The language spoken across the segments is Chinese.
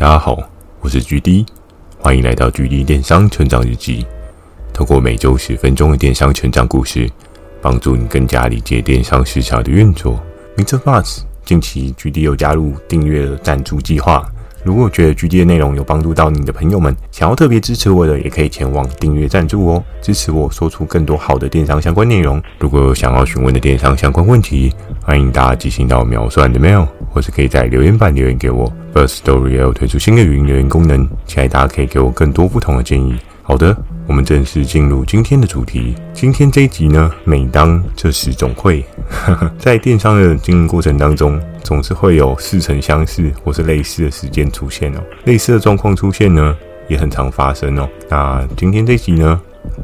大家好，我是 GD，欢迎来到 GD 电商成长日记。透过每周十分钟的电商成长故事，帮助你更加理解电商市场的运作。Mr. Buzz，近期 GD 又加入订阅的赞助计划。如果觉得 GD 的内容有帮助到你的朋友们，想要特别支持我的，也可以前往订阅赞助哦，支持我说出更多好的电商相关内容。如果有想要询问的电商相关问题，欢迎大家寄信到秒算的 mail，或是可以在留言板留言给我。Firstory 也有推出新的语音留言功能，期待大家可以给我更多不同的建议。好的，我们正式进入今天的主题。今天这一集呢，每当这时总会 在电商的经营过程当中，总是会有似曾相识或是类似的事件出现哦。类似的状况出现呢，也很常发生哦。那今天这一集呢，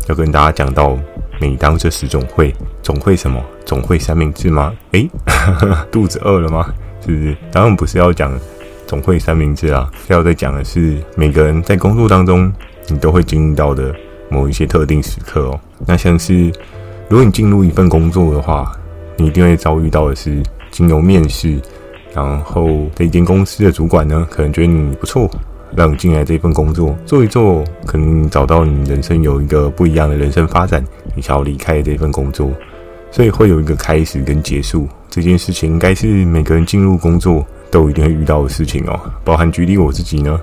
要跟大家讲到，每当这时总会，总会什么？总会三明治吗？诶，呵 呵肚子饿了吗？是不是？当然不是要讲总会三明治啊，要再讲的是每个人在工作当中。你都会经历到的某一些特定时刻哦。那像是，如果你进入一份工作的话，你一定会遭遇到的是经由面试，然后这一间公司的主管呢，可能觉得你不错，让你进来这份工作做一做，可能找到你人生有一个不一样的人生发展，你想要离开这份工作，所以会有一个开始跟结束。这件事情应该是每个人进入工作都一定会遇到的事情哦，包含举例我自己呢。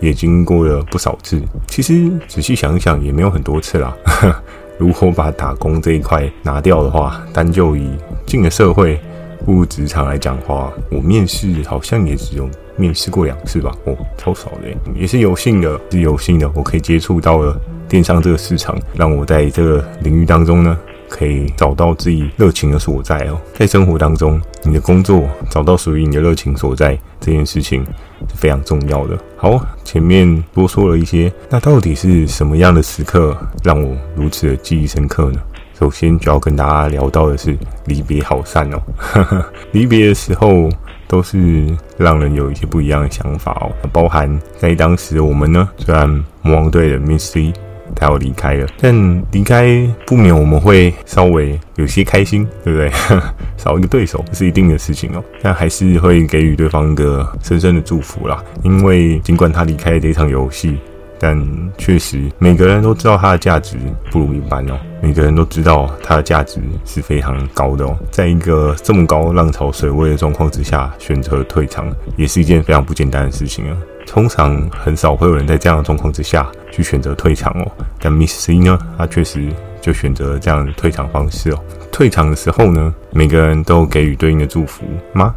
也经过了不少次，其实仔细想一想，也没有很多次啦。如果把打工这一块拿掉的话，单就以进了社会、步入职场来讲的话，我面试好像也只有面试过两次吧。哦，超少的，也是有幸的，是有幸的，我可以接触到了电商这个市场，让我在这个领域当中呢。可以找到自己热情的所在哦，在生活当中，你的工作找到属于你的热情所在，这件事情是非常重要的。好，前面多说了一些，那到底是什么样的时刻让我如此的记忆深刻呢？首先就要跟大家聊到的是离别好散哦，离别的时候都是让人有一些不一样的想法哦，包含在当时我们呢，虽然魔王队的 Miss C。他要离开了，但离开不免我们会稍微有些开心，对不对？少一个对手是一定的事情哦，但还是会给予对方一个深深的祝福啦。因为尽管他离开了这场游戏，但确实每个人都知道它的价值不如一般哦。每个人都知道它的价值是非常高的哦。在一个这么高浪潮水位的状况之下，选择退场也是一件非常不简单的事情啊。通常很少会有人在这样的状况之下去选择退场哦，但 Miss C 呢，他确实就选择了这样的退场方式哦。退场的时候呢，每个人都给予对应的祝福吗？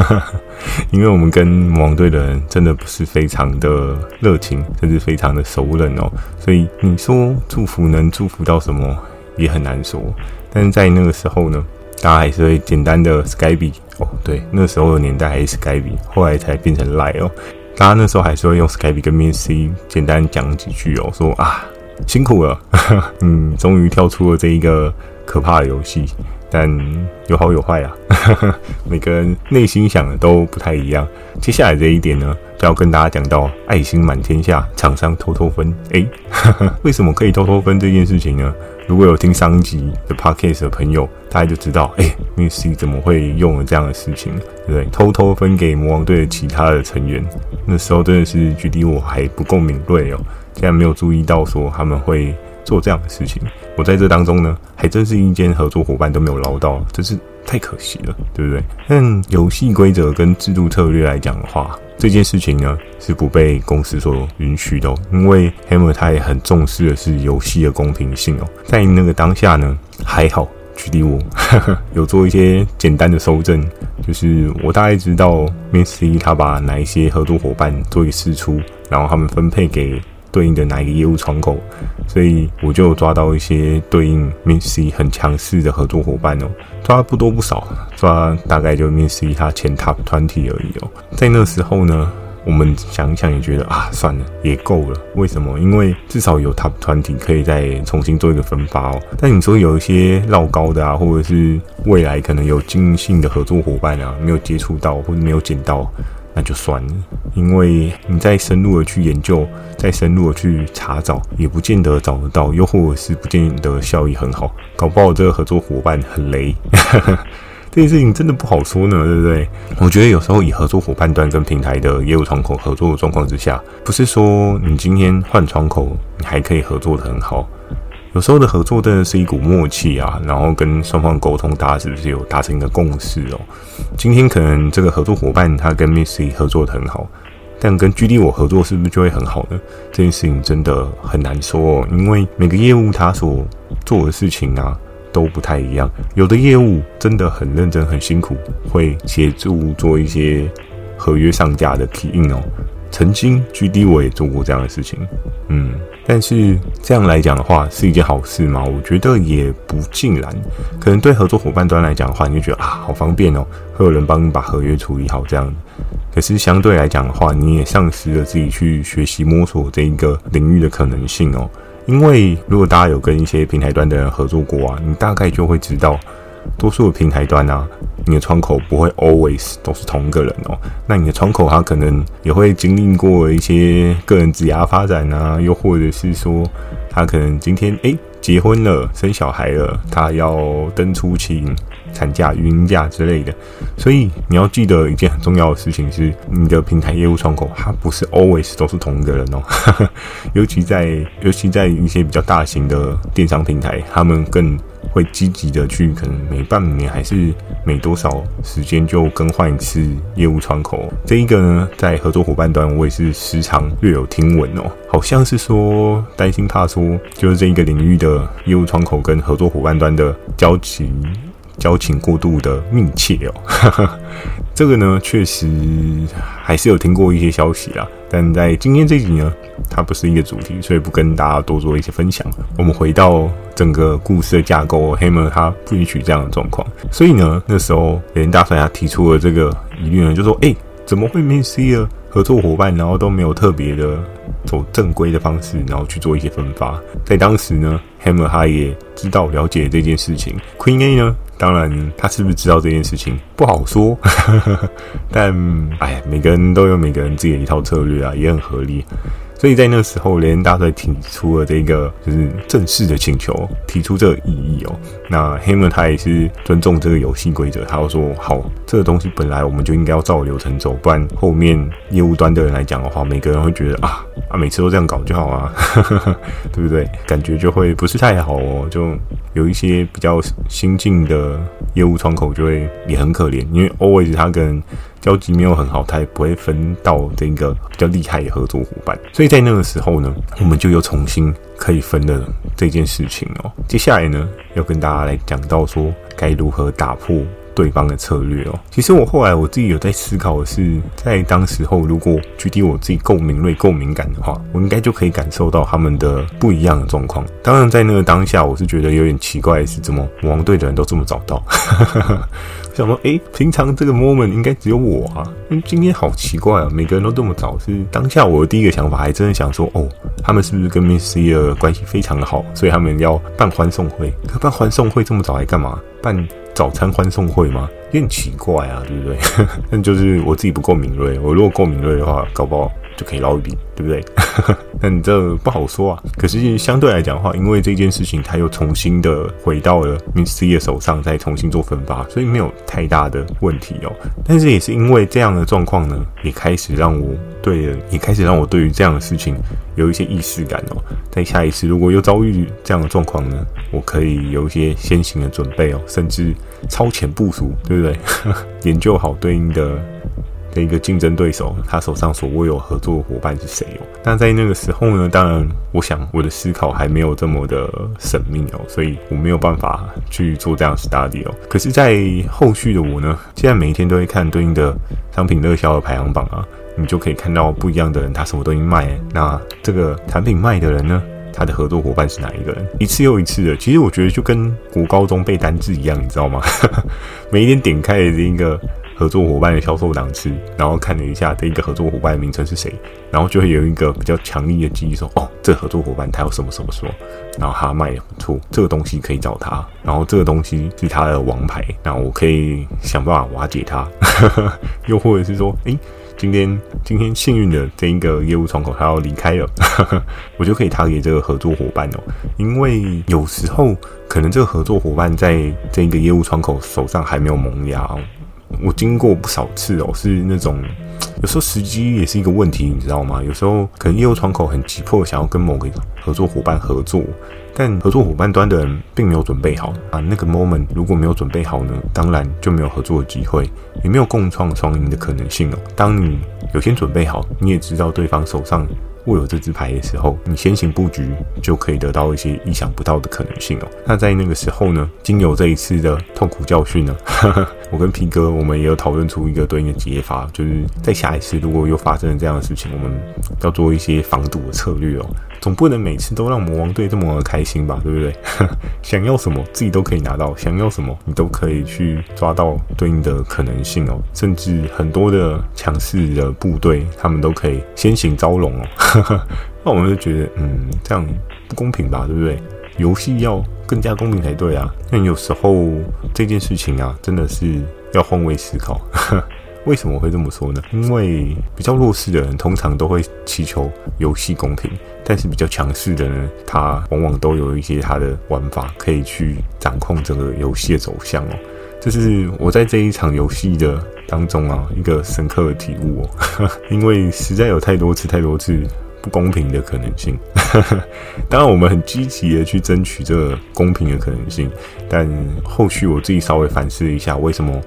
因为我们跟魔王队的人真的不是非常的热情，甚至非常的熟人哦，所以你说祝福能祝福到什么也很难说。但是在那个时候呢，大家还是会简单的 Skype 哦，对，那时候的年代还是 Skype，后来才变成 Line 哦。大家那时候还是会用 Skype 跟 Miss C 简单讲几句哦，说啊辛苦了，嗯，终于跳出了这一个可怕的游戏，但有好有坏啊，每个人内心想的都不太一样。接下来这一点呢，就要跟大家讲到爱心满天下，厂商偷偷分。诶，为什么可以偷偷分这件事情呢？如果有听上一集的 Podcast 的朋友，大家就知道，哎，Miss C 怎么会用了这样的事情，对不对？偷偷分给魔王队的其他的成员，那时候真的是距离我还不够敏锐哦，竟然没有注意到说他们会做这样的事情。我在这当中呢，还真是一间合作伙伴都没有捞到，真是太可惜了，对不对？但游戏规则跟制度策略来讲的话，这件事情呢是不被公司所允许的哦，因为 Hammer 他也很重视的是游戏的公平性哦。在那个当下呢，还好，距离我呵呵 有做一些简单的搜证，就是我大概知道 Miss C 他把哪一些合作伙伴做一个释出，然后他们分配给。对应的哪一个业务窗口，所以我就抓到一些对应 Miss C 很强势的合作伙伴哦，抓不多不少，抓大概就 Miss C 他前 Top 团体而已哦。在那时候呢，我们想一想也觉得啊，算了，也够了。为什么？因为至少有 Top 团体可以再重新做一个分发哦。但你说有一些绕高的啊，或者是未来可能有经营性的合作伙伴啊，没有接触到或者没有捡到。那就算了，因为你再深入的去研究，再深入的去查找，也不见得找得到，又或者是不见得效益很好，搞不好这个合作伙伴很雷。这件事情真的不好说呢，对不对？我觉得有时候以合作伙伴端跟平台的业务窗口合作的状况之下，不是说你今天换窗口，你还可以合作的很好。有时候的合作真的是一股默契啊，然后跟双方沟通，大家是不是有达成一个共识哦？今天可能这个合作伙伴他跟 Missy 合作得很好，但跟 GD 我合作是不是就会很好呢？这件事情真的很难说哦，因为每个业务他所做的事情啊都不太一样。有的业务真的很认真、很辛苦，会协助做一些合约上架的 key in 哦。曾经 GD 我也做过这样的事情，嗯。但是这样来讲的话，是一件好事吗？我觉得也不尽然。可能对合作伙伴端来讲的话，你就觉得啊，好方便哦，会有人帮你把合约处理好这样。可是相对来讲的话，你也丧失了自己去学习摸索这一个领域的可能性哦。因为如果大家有跟一些平台端的人合作过啊，你大概就会知道。多数的平台端啊，你的窗口不会 always 都是同一个人哦。那你的窗口他可能也会经历过一些个人职涯发展啊，又或者是说他可能今天诶结婚了，生小孩了，他要登出勤。产假、孕假之类的，所以你要记得一件很重要的事情是，你的平台业务窗口它不是 always 都是同一个人哦，尤其在尤其在一些比较大型的电商平台，他们更会积极的去，可能每半年还是每多少时间就更换一次业务窗口。这一个呢，在合作伙伴端，我也是时常略有听闻哦，好像是说担心怕说，就是这一个领域的业务窗口跟合作伙伴端的交集。交情过度的密切哦，这个呢确实还是有听过一些消息啦，但在今天这集呢，它不是一个主题，所以不跟大家多做一些分享。我们回到整个故事的架构，Hammer 他不允许这样的状况，所以呢，那时候连大帅他提出了这个疑虑呢，就说：“哎，怎么会 Missy 了合作伙伴，然后都没有特别的走正规的方式，然后去做一些分发？”在当时呢，Hammer 他也知道了解这件事情，Queen A 呢。当然，他是不是知道这件事情不好说，但哎，每个人都有每个人自己的一套策略啊，也很合理。所以在那时候，连大帅提出了这个就是正式的请求，提出这个异议哦。那 Hammer 他也是尊重这个游戏规则，他就说：“好，这个东西本来我们就应该要照流程走，不然后面业务端的人来讲的话，每个人会觉得啊啊，每次都这样搞就好啊，对不对？感觉就会不是太好哦。就有一些比较新进的业务窗口就会也很可怜，因为 always 他跟交集没有很好，他也不会分到这个比较厉害的合作伙伴，所以在那个时候呢，我们就又重新可以分了这件事情哦。接下来呢，要跟大家来讲到说该如何打破对方的策略哦。其实我后来我自己有在思考的是，在当时候如果具体我自己够敏锐、够敏感的话，我应该就可以感受到他们的不一样的状况。当然，在那个当下，我是觉得有点奇怪是，怎么王队的人都这么早到？想说，诶，平常这个 moment 应该只有我啊，因为今天好奇怪啊，每个人都这么早。是当下我的第一个想法，还真的想说，哦，他们是不是跟 Missy 的关系非常的好，所以他们要办欢送会？可办欢送会这么早来干嘛？办早餐欢送会吗？有点奇怪啊，对不对？但 就是我自己不够敏锐，我如果够敏锐的话，搞不好。就可以捞一笔，对不对？但你这不好说啊。可是相对来讲的话，因为这件事情，它又重新的回到了 Missy 的手上，再重新做分发，所以没有太大的问题哦。但是也是因为这样的状况呢，也开始让我对，也开始让我对于这样的事情有一些意识感哦。在下一次如果又遭遇这样的状况呢，我可以有一些先行的准备哦，甚至超前部署，对不对？研究好对应的。的一个竞争对手，他手上所握有合作伙伴是谁哦？那在那个时候呢，当然，我想我的思考还没有这么的缜密哦，所以我没有办法去做这样 study 哦。可是，在后续的我呢，现在每一天都会看对应的商品热销的排行榜啊，你就可以看到不一样的人，他什么东西卖。那这个产品卖的人呢，他的合作伙伴是哪一个人？一次又一次的，其实我觉得就跟国高中背单字一样，你知道吗？每一天点开的这一个。合作伙伴的销售档次，然后看了一下这一个合作伙伴的名称是谁，然后就会有一个比较强力的记忆说，哦，这合作伙伴他有什么什么说，然后他卖的不错，这个东西可以找他，然后这个东西是他的王牌，然后我可以想办法瓦解他，又或者是说，诶。今天今天幸运的这一个业务窗口他要离开了，我就可以 target 这个合作伙伴哦。因为有时候可能这个合作伙伴在这一个业务窗口手上还没有萌芽哦。我经过不少次哦，是那种有时候时机也是一个问题，你知道吗？有时候可能业务窗口很急迫，想要跟某个合作伙伴合作，但合作伙伴端的人并没有准备好啊。那个 moment 如果没有准备好呢，当然就没有合作的机会，也没有共创双赢的可能性哦。当你有先准备好，你也知道对方手上。握有这支牌的时候，你先行布局就可以得到一些意想不到的可能性哦。那在那个时候呢，经由这一次的痛苦教训呢，我跟皮哥我们也有讨论出一个对应的解法，就是在下一次如果又发生了这样的事情，我们要做一些防堵的策略哦。总不能每次都让魔王队这么开心吧，对不对？想要什么自己都可以拿到，想要什么你都可以去抓到对应的可能性哦。甚至很多的强势的部队，他们都可以先行招龙哦。那我们就觉得，嗯，这样不公平吧，对不对？游戏要更加公平才对啊。那有时候这件事情啊，真的是要换位思考。为什么会这么说呢？因为比较弱势的人通常都会祈求游戏公平，但是比较强势的人，他往往都有一些他的玩法可以去掌控这个游戏的走向哦。这是我在这一场游戏的当中啊，一个深刻的体悟哦。因为实在有太多次、太多次不公平的可能性。当然，我们很积极的去争取这个公平的可能性，但后续我自己稍微反思一下，为什么？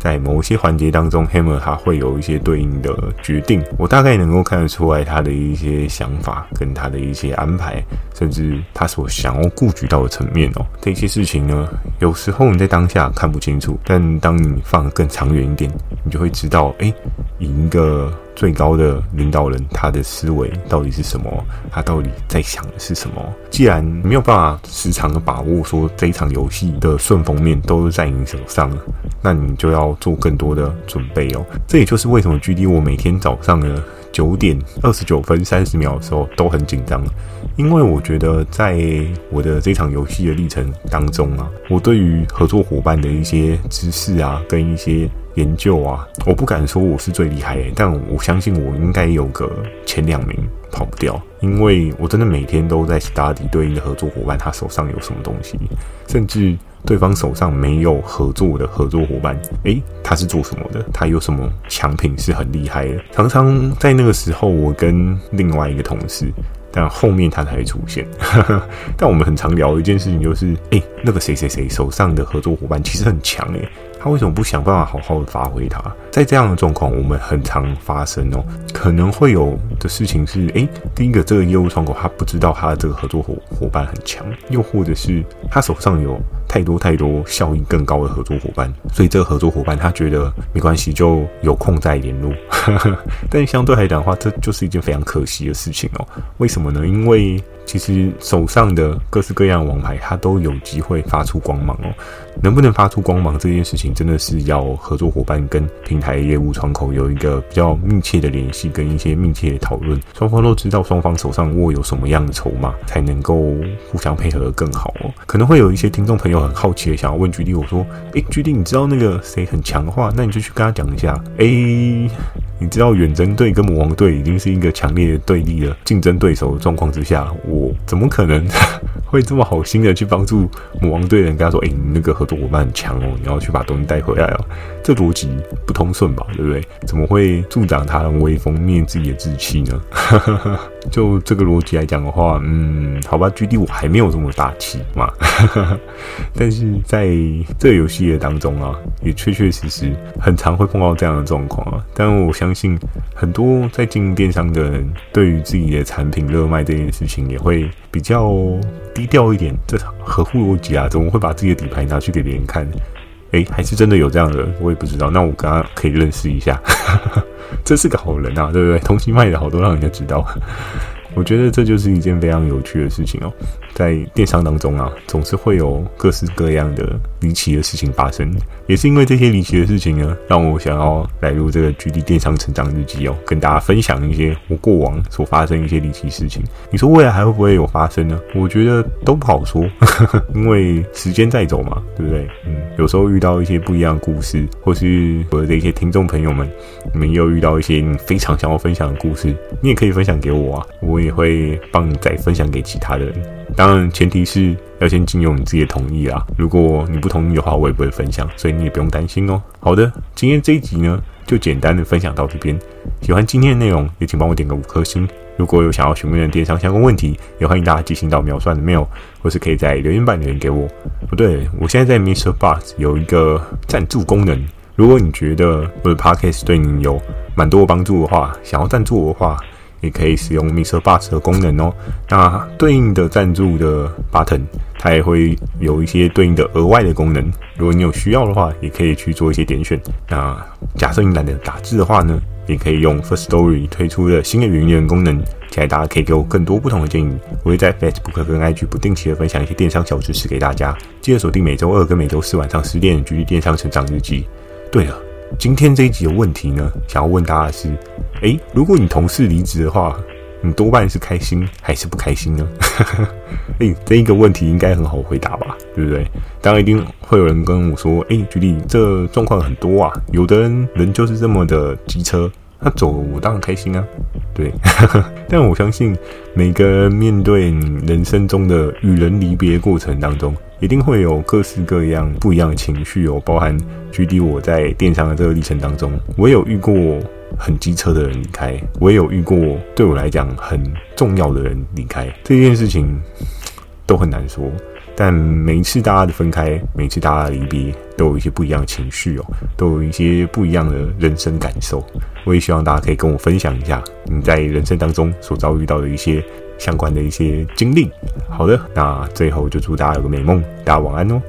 在某些环节当中，Hammer 他会有一些对应的决定，我大概能够看得出来他的一些想法跟他的一些安排，甚至他所想要顾及到的层面哦。这些事情呢，有时候你在当下看不清楚，但当你放得更长远一点，你就会知道，哎，以一个最高的领导人，他的思维到底是什么？他到底在想的是什么？既然没有办法时常的把握说这一场游戏的顺风面都是在你手上，那你就要做更多的准备哦。这也就是为什么距离我每天早上呢九点二十九分三十秒的时候都很紧张，因为我觉得在我的这场游戏的历程当中啊，我对于合作伙伴的一些知识啊，跟一些研究啊，我不敢说我是最厉害的，但我相信我应该有个前两名跑不掉，因为我真的每天都在 study 对应的合作伙伴他手上有什么东西，甚至。对方手上没有合作的合作伙伴，诶，他是做什么的？他有什么强品是很厉害的？常常在那个时候，我跟另外一个同事，但后面他才会出现。但我们很常聊一件事情，就是，诶，那个谁谁谁手上的合作伙伴其实很强，诶。他为什么不想办法好好的发挥他？在这样的状况，我们很常发生哦。可能会有的事情是：诶，第一个，这个业务窗口他不知道他的这个合作伙伙伴很强，又或者是他手上有太多太多效益更高的合作伙伴，所以这个合作伙伴他觉得没关系，就有空再联络。但相对来讲的话，这就是一件非常可惜的事情哦。为什么呢？因为其实手上的各式各样王牌，他都有机会发出光芒哦。能不能发出光芒这件事情，真的是要合作伙伴跟平台业务窗口有一个比较密切的联系，跟一些密切的讨论，双方都知道双方手上握有什么样的筹码，才能够互相配合得更好哦。可能会有一些听众朋友很好奇的想要问 GD，我说：诶，GD，你知道那个谁很强的话，那你就去跟他讲一下。诶。你知道远征队跟魔王队已经是一个强烈的对立了竞争对手的状况之下，我怎么可能 会这么好心的去帮助魔王队的人跟他说：“诶、你那个合作伙伴很强哦，你要去把东西带回来哦。”这逻辑不通顺吧？对不对？怎么会助长他人威风、灭自己的志气呢？就这个逻辑来讲的话，嗯，好吧，GD 我还没有这么大气嘛。但是在这游戏的当中啊，也确确实实很常会碰到这样的状况啊。但我相信很多在经营电商的人，对于自己的产品热卖这件事情，也会比较低调一点。这合乎逻辑啊，怎么会把自己的底牌拿去给别人看？诶，还是真的有这样的人，我也不知道。那我刚刚可以认识一下，这是个好人啊，对不对？东西卖的好，都让人家知道。我觉得这就是一件非常有趣的事情哦。在电商当中啊，总是会有各式各样的离奇的事情发生。也是因为这些离奇的事情呢，让我想要来录这个 GD 电商成长日记哦，跟大家分享一些我过往所发生一些离奇事情。你说未来还会不会有发生呢？我觉得都不好说，因为时间在走嘛，对不对？有时候遇到一些不一样的故事，或是我的一些听众朋友们，你们又遇到一些你非常想要分享的故事，你也可以分享给我啊，我也会帮你再分享给其他的人。当然，前提是要先经由你自己的同意啊。如果你不同意的话，我也不会分享，所以你也不用担心哦。好的，今天这一集呢，就简单的分享到这边。喜欢今天的内容，也请帮我点个五颗星。如果有想要询问的电商相关问题，也欢迎大家寄信到秒算的 mail，或是可以在留言板留言给我。不对，我现在在 Mr. Buzz 有一个赞助功能。如果你觉得我的 Podcast 对你有蛮多帮助的话，想要赞助我的话。也可以使用 MixerBox 的功能哦。那对应的赞助的 button，它也会有一些对应的额外的功能。如果你有需要的话，也可以去做一些点选。那假设你懒得打字的话呢，也可以用 First Story 推出的新的语音功能。期待大家可以给我更多不同的建议。我会在 Facebook 跟 IG 不定期的分享一些电商小知识给大家。记得锁定每周二跟每周四晚上十点，距离电商成长日记。对了。今天这一集的问题呢，想要问大家的是：诶，如果你同事离职的话，你多半是开心还是不开心呢？诶，这一个问题应该很好回答吧，对不对？当然一定会有人跟我说：诶，举例，这状况很多啊，有的人人就是这么的机车。他走，我当然开心啊，对。但我相信每个人面对人生中的与人离别过程当中，一定会有各式各样不一样的情绪哦。包含举例我在电商的这个历程当中，我有遇过很机车的人离开，我也有遇过对我来讲很重要的人离开。这件事情都很难说。但每一次大家的分开，每次大家的离别，都有一些不一样的情绪哦，都有一些不一样的人生感受。我也希望大家可以跟我分享一下你在人生当中所遭遇到的一些相关的一些经历。好的，那最后就祝大家有个美梦，大家晚安哦。